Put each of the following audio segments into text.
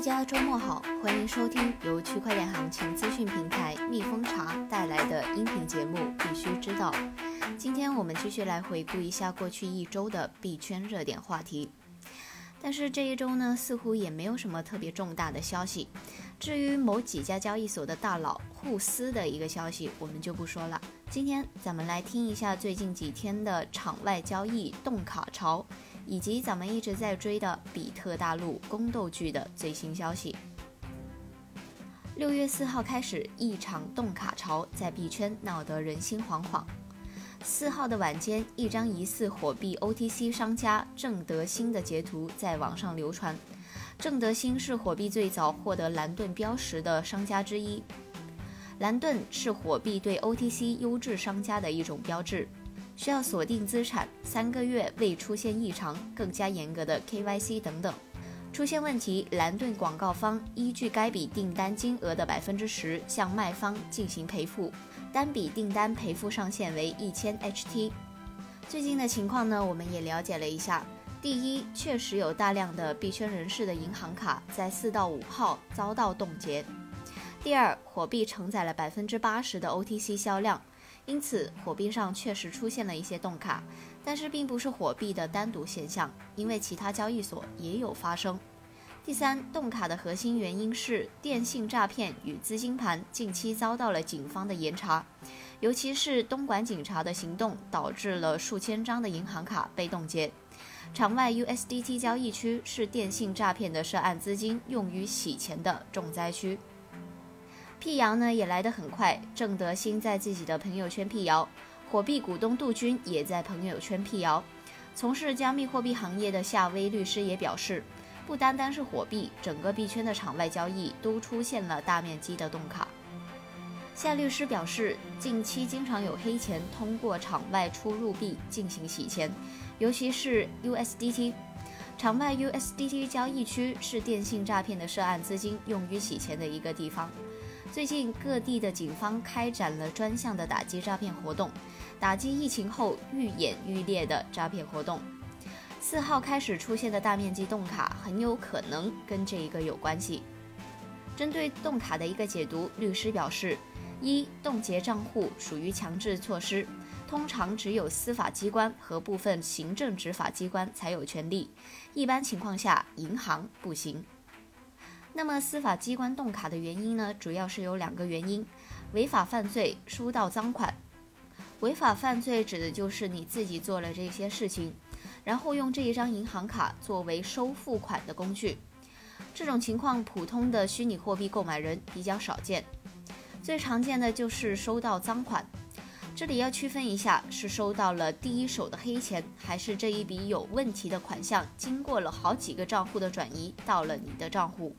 大家周末好，欢迎收听由区块链行情资讯平台蜜蜂茶带来的音频节目《必须知道》。今天我们继续来回顾一下过去一周的币圈热点话题。但是这一周呢，似乎也没有什么特别重大的消息。至于某几家交易所的大佬互撕的一个消息，我们就不说了。今天咱们来听一下最近几天的场外交易冻卡潮。以及咱们一直在追的比特大陆宫斗剧的最新消息。六月四号开始，一场冻卡潮在币圈闹得人心惶惶。四号的晚间，一张疑似火币 OTC 商家郑德兴的截图在网上流传。郑德兴是火币最早获得蓝盾标识的商家之一。蓝盾是火币对 OTC 优质商家的一种标志。需要锁定资产三个月未出现异常，更加严格的 KYC 等等。出现问题，蓝盾广告方依据该笔订单金额的百分之十向卖方进行赔付，单笔订单赔付上限为一千 HT。最近的情况呢，我们也了解了一下。第一，确实有大量的币圈人士的银行卡在四到五号遭到冻结。第二，火币承载了百分之八十的 OTC 销量。因此，火币上确实出现了一些冻卡，但是并不是火币的单独现象，因为其他交易所也有发生。第三，冻卡的核心原因是电信诈骗与资金盘近期遭到了警方的严查，尤其是东莞警察的行动导致了数千张的银行卡被冻结。场外 USDT 交易区是电信诈骗的涉案资金用于洗钱的重灾区。辟谣呢也来得很快，郑德兴在自己的朋友圈辟谣，火币股东杜军也在朋友圈辟谣。从事加密货币行业的夏威律师也表示，不单单是火币，整个币圈的场外交易都出现了大面积的冻卡。夏律师表示，近期经常有黑钱通过场外出入币进行洗钱，尤其是 USDT。场外 USDT 交易区是电信诈骗的涉案资金用于洗钱的一个地方。最近各地的警方开展了专项的打击诈骗活动，打击疫情后愈演愈烈的诈骗活动。四号开始出现的大面积冻卡，很有可能跟这一个有关系。针对冻卡的一个解读，律师表示：一、冻结账户属于强制措施，通常只有司法机关和部分行政执法机关才有权利，一般情况下银行不行。那么司法机关冻卡的原因呢？主要是有两个原因：违法犯罪、收到赃款。违法犯罪指的就是你自己做了这些事情，然后用这一张银行卡作为收付款的工具。这种情况，普通的虚拟货币购买人比较少见。最常见的就是收到赃款。这里要区分一下，是收到了第一手的黑钱，还是这一笔有问题的款项经过了好几个账户的转移到了你的账户。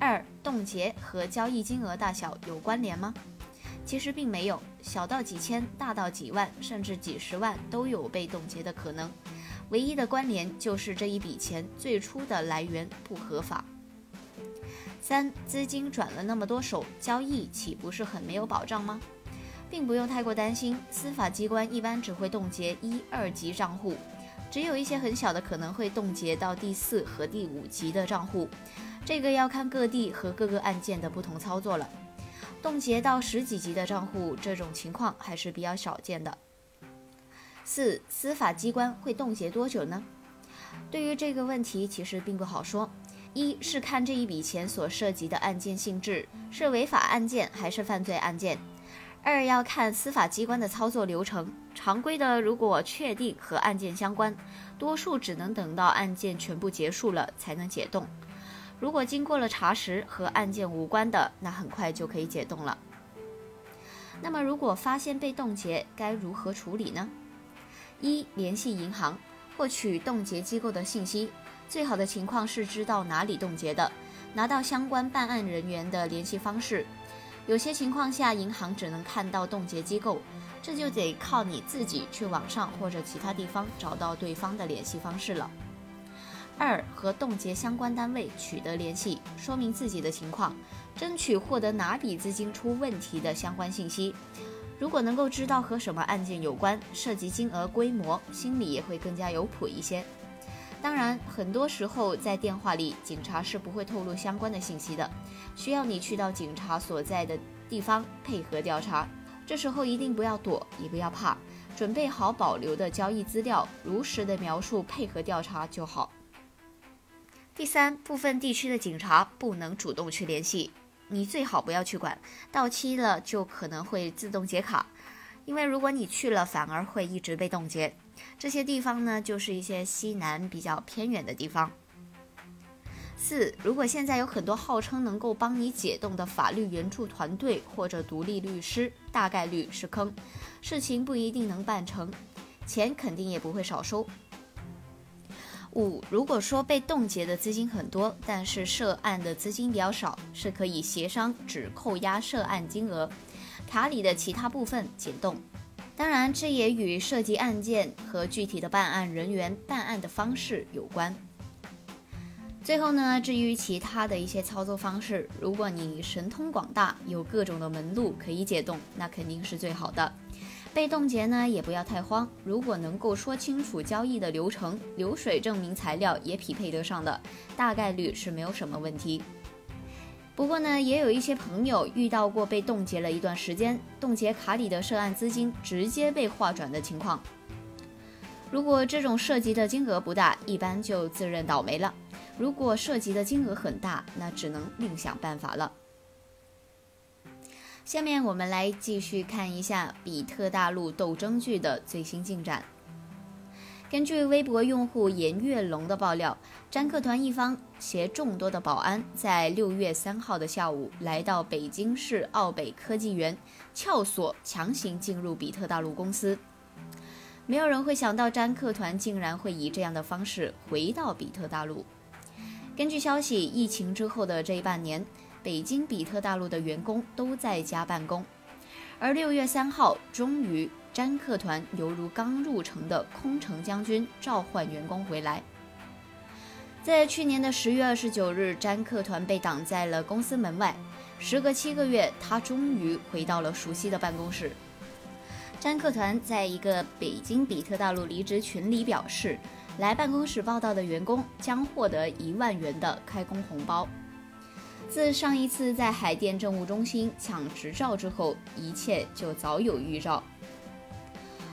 二冻结和交易金额大小有关联吗？其实并没有，小到几千，大到几万，甚至几十万都有被冻结的可能。唯一的关联就是这一笔钱最初的来源不合法。三资金转了那么多手，交易岂不是很没有保障吗？并不用太过担心，司法机关一般只会冻结一二级账户，只有一些很小的可能会冻结到第四和第五级的账户。这个要看各地和各个案件的不同操作了。冻结到十几级的账户，这种情况还是比较少见的。四，司法机关会冻结多久呢？对于这个问题，其实并不好说。一是看这一笔钱所涉及的案件性质，是违法案件还是犯罪案件。二要看司法机关的操作流程。常规的，如果确定和案件相关，多数只能等到案件全部结束了才能解冻。如果经过了查实和案件无关的，那很快就可以解冻了。那么，如果发现被冻结，该如何处理呢？一、联系银行，获取冻结机构的信息。最好的情况是知道哪里冻结的，拿到相关办案人员的联系方式。有些情况下，银行只能看到冻结机构，这就得靠你自己去网上或者其他地方找到对方的联系方式了。二和冻结相关单位取得联系，说明自己的情况，争取获得哪笔资金出问题的相关信息。如果能够知道和什么案件有关，涉及金额规模，心里也会更加有谱一些。当然，很多时候在电话里，警察是不会透露相关的信息的，需要你去到警察所在的地方配合调查。这时候一定不要躲，也不要怕，准备好保留的交易资料，如实的描述，配合调查就好。第三，部分地区的警察不能主动去联系，你最好不要去管，到期了就可能会自动解卡，因为如果你去了，反而会一直被冻结。这些地方呢，就是一些西南比较偏远的地方。四，如果现在有很多号称能够帮你解冻的法律援助团队或者独立律师，大概率是坑，事情不一定能办成，钱肯定也不会少收。五，如果说被冻结的资金很多，但是涉案的资金比较少，是可以协商只扣押涉案金额，卡里的其他部分解冻。当然，这也与涉及案件和具体的办案人员办案的方式有关。最后呢，至于其他的一些操作方式，如果你神通广大，有各种的门路可以解冻，那肯定是最好的。被冻结呢，也不要太慌。如果能够说清楚交易的流程、流水证明材料也匹配得上的，大概率是没有什么问题。不过呢，也有一些朋友遇到过被冻结了一段时间，冻结卡里的涉案资金直接被划转的情况。如果这种涉及的金额不大，一般就自认倒霉了；如果涉及的金额很大，那只能另想办法了。下面我们来继续看一下比特大陆斗争剧的最新进展。根据微博用户严月龙的爆料，詹克团一方携众多的保安，在六月三号的下午来到北京市奥北科技园，撬锁强行进入比特大陆公司。没有人会想到詹克团竟然会以这样的方式回到比特大陆。根据消息，疫情之后的这半年。北京比特大陆的员工都在家办公，而六月三号，终于詹克团犹如刚入城的空城将军召唤员工回来。在去年的十月二十九日，詹克团被挡在了公司门外。时隔七个月，他终于回到了熟悉的办公室。詹克团在一个北京比特大陆离职群里表示，来办公室报道的员工将获得一万元的开工红包。自上一次在海淀政务中心抢执照之后，一切就早有预兆。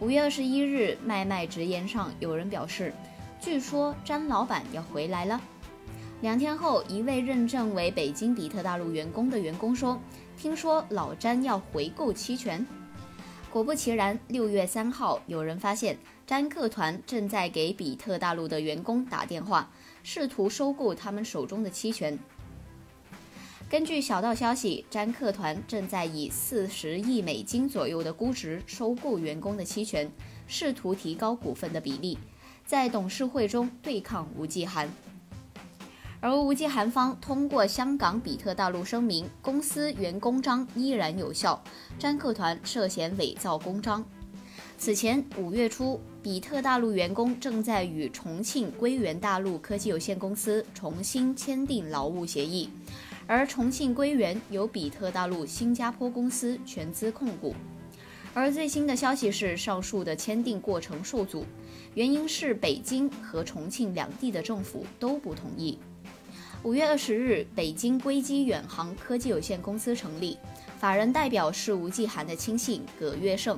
五月二十一日，麦麦直言上有人表示，据说詹老板要回来了。两天后，一位认证为北京比特大陆员工的员工说，听说老詹要回购期权。果不其然，六月三号，有人发现詹克团正在给比特大陆的员工打电话，试图收购他们手中的期权。根据小道消息，詹克团正在以四十亿美金左右的估值收购员工的期权，试图提高股份的比例，在董事会中对抗吴继涵。而吴继涵方通过香港比特大陆声明，公司原公章依然有效，詹克团涉嫌伪造公章。此前五月初，比特大陆员工正在与重庆归元大陆科技有限公司重新签订劳务协议。而重庆归元由比特大陆新加坡公司全资控股，而最新的消息是，上述的签订过程受阻，原因是北京和重庆两地的政府都不同意。五月二十日，北京硅基远航科技有限公司成立，法人代表是吴继涵的亲信葛月胜，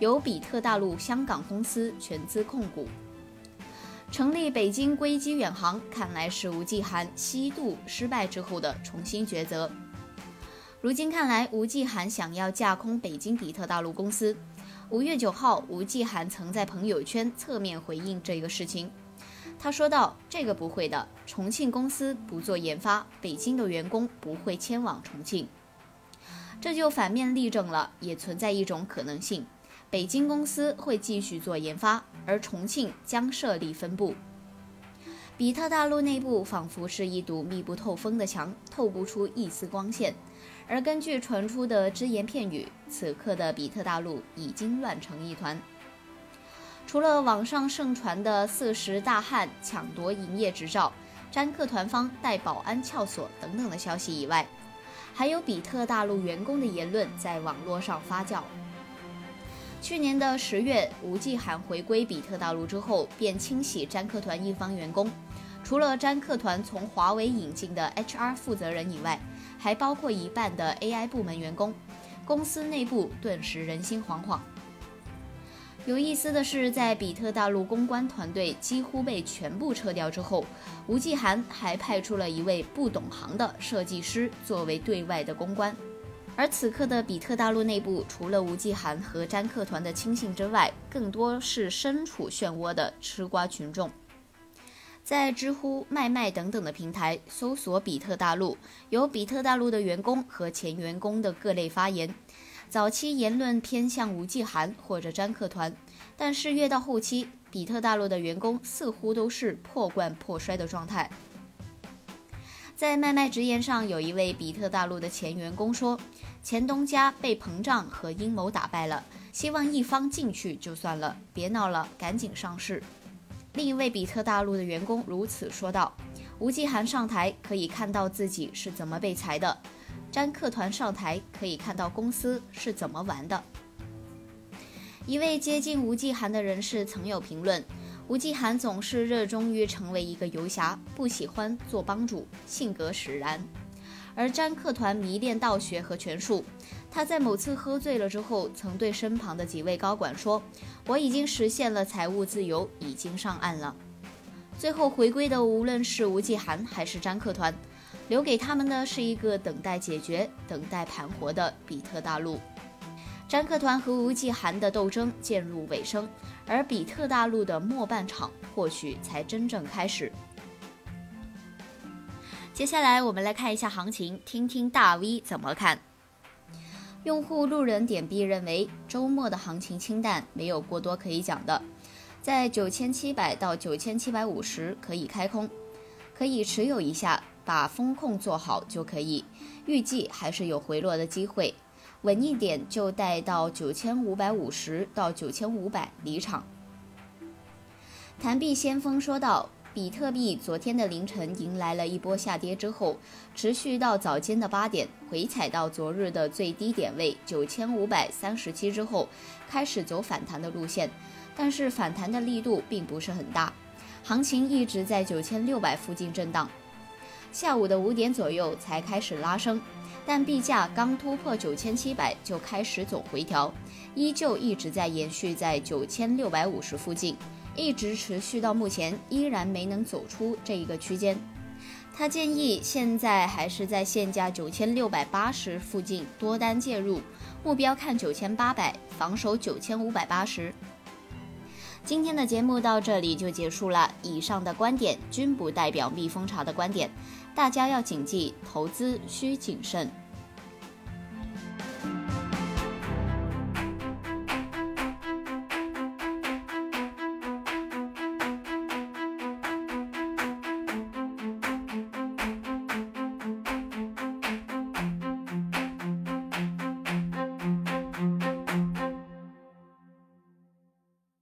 由比特大陆香港公司全资控股。成立北京硅基远航，看来是吴继涵西渡失败之后的重新抉择。如今看来，吴继涵想要架空北京比特大陆公司。五月九号，吴继涵曾在朋友圈侧面回应这个事情，他说道：“这个不会的，重庆公司不做研发，北京的员工不会迁往重庆。”这就反面例证了，也存在一种可能性。北京公司会继续做研发，而重庆将设立分部。比特大陆内部仿佛是一堵密不透风的墙，透不出一丝光线。而根据传出的只言片语，此刻的比特大陆已经乱成一团。除了网上盛传的四十大汉抢夺营业执照、詹克团方带保安撬锁等等的消息以外，还有比特大陆员工的言论在网络上发酵。去年的十月，吴继涵回归比特大陆之后，便清洗占客团一方员工，除了占客团从华为引进的 HR 负责人以外，还包括一半的 AI 部门员工。公司内部顿时人心惶惶。有意思的是，在比特大陆公关团队几乎被全部撤掉之后，吴继涵还派出了一位不懂行的设计师作为对外的公关。而此刻的比特大陆内部，除了吴继涵和詹克团的亲信之外，更多是身处漩涡的吃瓜群众。在知乎、卖卖等等的平台搜索“比特大陆”，有比特大陆的员工和前员工的各类发言。早期言论偏向吴继涵或者詹克团，但是越到后期，比特大陆的员工似乎都是破罐破摔的状态。在麦麦直言上，有一位比特大陆的前员工说：“前东家被膨胀和阴谋打败了，希望一方进去就算了，别闹了，赶紧上市。”另一位比特大陆的员工如此说道：“吴继涵上台，可以看到自己是怎么被裁的。”詹克团上台，可以看到公司是怎么玩的。一位接近吴继涵的人士曾有评论：吴继涵总是热衷于成为一个游侠，不喜欢做帮主，性格使然；而詹克团迷恋道学和权术。他在某次喝醉了之后，曾对身旁的几位高管说：“我已经实现了财务自由，已经上岸了。”最后回归的，无论是吴继涵还是詹克团。留给他们的是一个等待解决、等待盘活的比特大陆。詹克团和吴继涵的斗争渐入尾声，而比特大陆的末半场或许才真正开始。接下来我们来看一下行情，听听大 V 怎么看。用户路人点币认为，周末的行情清淡，没有过多可以讲的，在九千七百到九千七百五十可以开空，可以持有一下。把风控做好就可以，预计还是有回落的机会，稳一点就带到九千五百五十到九千五百离场。谈币先锋说道：“比特币昨天的凌晨迎来了一波下跌之后，持续到早间的八点，回踩到昨日的最低点位九千五百三十七之后，开始走反弹的路线，但是反弹的力度并不是很大，行情一直在九千六百附近震荡。”下午的五点左右才开始拉升，但币价刚突破九千七百就开始走回调，依旧一直在延续在九千六百五十附近，一直持续到目前依然没能走出这一个区间。他建议现在还是在现价九千六百八十附近多单介入，目标看九千八百，防守九千五百八十。今天的节目到这里就结束了，以上的观点均不代表蜜蜂巢的观点。大家要谨记，投资需谨慎。